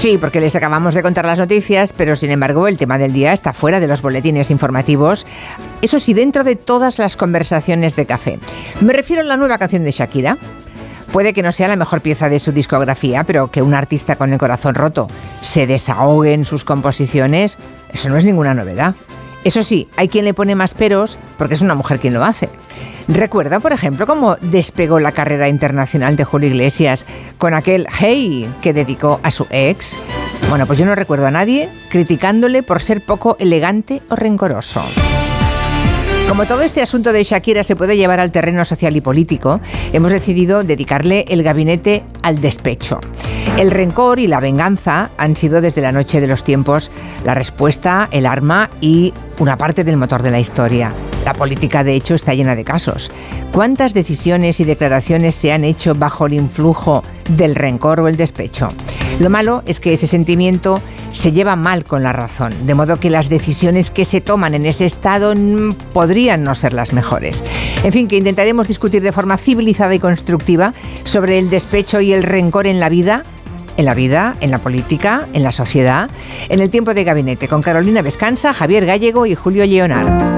Sí, porque les acabamos de contar las noticias, pero sin embargo el tema del día está fuera de los boletines informativos. Eso sí, dentro de todas las conversaciones de café. Me refiero a la nueva canción de Shakira. Puede que no sea la mejor pieza de su discografía, pero que un artista con el corazón roto se desahogue en sus composiciones, eso no es ninguna novedad. Eso sí, hay quien le pone más peros porque es una mujer quien lo hace. Recuerda, por ejemplo, cómo despegó la carrera internacional de Julio Iglesias con aquel Hey que dedicó a su ex. Bueno, pues yo no recuerdo a nadie criticándole por ser poco elegante o rencoroso. Como todo este asunto de Shakira se puede llevar al terreno social y político, hemos decidido dedicarle el gabinete al despecho. El rencor y la venganza han sido desde la noche de los tiempos la respuesta, el arma y una parte del motor de la historia. La política, de hecho, está llena de casos. ¿Cuántas decisiones y declaraciones se han hecho bajo el influjo del rencor o el despecho? Lo malo es que ese sentimiento se lleva mal con la razón, de modo que las decisiones que se toman en ese estado podrían no ser las mejores. En fin, que intentaremos discutir de forma civilizada y constructiva sobre el despecho y el rencor en la vida en la vida, en la política, en la sociedad, en el tiempo de gabinete, con Carolina Vescanza, Javier Gallego y Julio Leonard.